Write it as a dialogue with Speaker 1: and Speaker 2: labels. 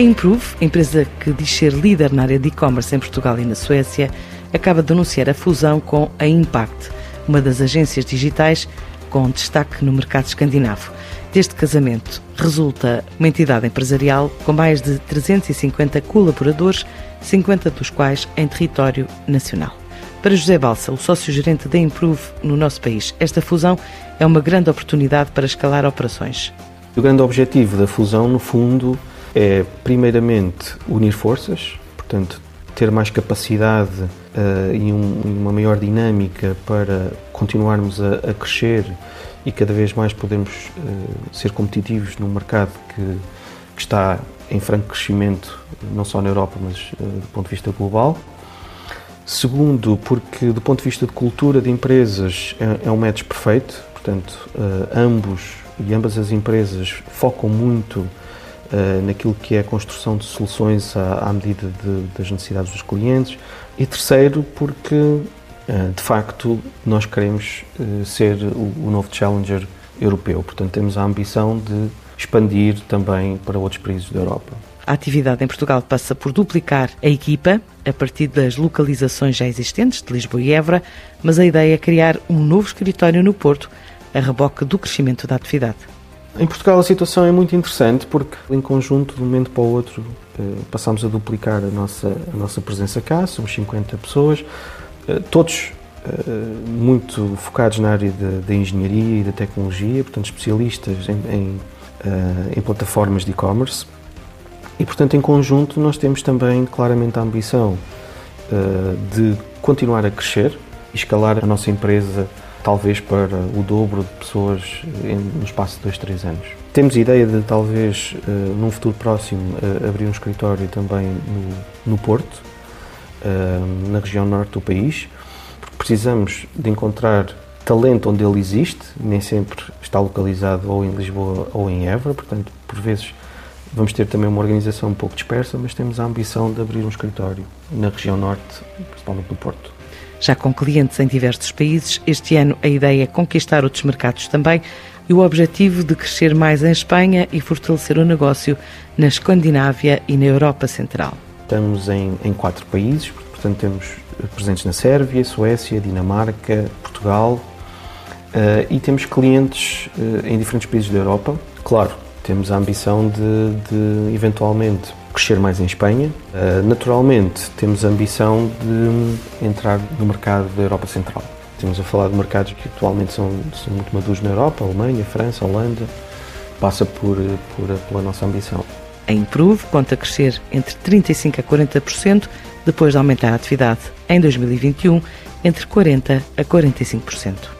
Speaker 1: A Improve, empresa que diz ser líder na área de e-commerce em Portugal e na Suécia, acaba de anunciar a fusão com a Impact, uma das agências digitais com destaque no mercado escandinavo. Deste casamento resulta uma entidade empresarial com mais de 350 colaboradores, 50 dos quais em território nacional. Para José Balsa, o sócio-gerente da Improve no nosso país, esta fusão é uma grande oportunidade para escalar operações.
Speaker 2: O grande objetivo da fusão, no fundo, é, primeiramente, unir forças, portanto, ter mais capacidade uh, e um, uma maior dinâmica para continuarmos a, a, crescer e cada vez mais podermos uh, ser competitivos num mercado que, que, está em franco crescimento, não só na Europa, mas uh, do ponto de vista global. Segundo, porque do ponto de vista de cultura de empresas é, é um match perfeito, portanto, ambos e ambas as empresas focam muito uh, naquilo que é a construção de soluções à, à medida de, das necessidades dos clientes. E terceiro, porque uh, de facto nós queremos uh, ser o, o novo challenger europeu. Portanto, temos a ambição de expandir também para outros países da Europa.
Speaker 1: A atividade em Portugal passa por duplicar a equipa a partir das localizações já existentes de Lisboa e Évora, mas a ideia é criar um novo escritório no Porto, a reboque do crescimento da atividade.
Speaker 2: Em Portugal a situação é muito interessante porque, em conjunto, de um momento para o outro, eh, passamos a duplicar a nossa, a nossa presença cá, somos 50 pessoas, eh, todos eh, muito focados na área da engenharia e da tecnologia, portanto, especialistas em, em, em plataformas de e-commerce. E, portanto, em conjunto, nós temos também claramente a ambição de continuar a crescer e escalar a nossa empresa talvez para o dobro de pessoas no espaço de dois, três anos. Temos ideia de talvez, uh, num futuro próximo, uh, abrir um escritório também no, no Porto, uh, na região norte do país, porque precisamos de encontrar talento onde ele existe, nem sempre está localizado ou em Lisboa ou em Évora, portanto, por vezes vamos ter também uma organização um pouco dispersa, mas temos a ambição de abrir um escritório na região norte, principalmente no Porto.
Speaker 1: Já com clientes em diversos países, este ano a ideia é conquistar outros mercados também e o objetivo de crescer mais em Espanha e fortalecer o negócio na Escandinávia e na Europa Central.
Speaker 2: Estamos em, em quatro países, portanto temos presentes na Sérvia, Suécia, Dinamarca, Portugal uh, e temos clientes uh, em diferentes países da Europa. Claro, temos a ambição de, de eventualmente crescer mais em Espanha. Uh, naturalmente, temos a ambição de entrar no mercado da Europa Central. Temos a falar de mercados que atualmente são, são muito maduros na Europa, Alemanha, França, Holanda. Passa por, por, pela nossa ambição.
Speaker 1: A Improve conta crescer entre 35% a 40%, depois de aumentar a atividade em 2021 entre 40% a 45%.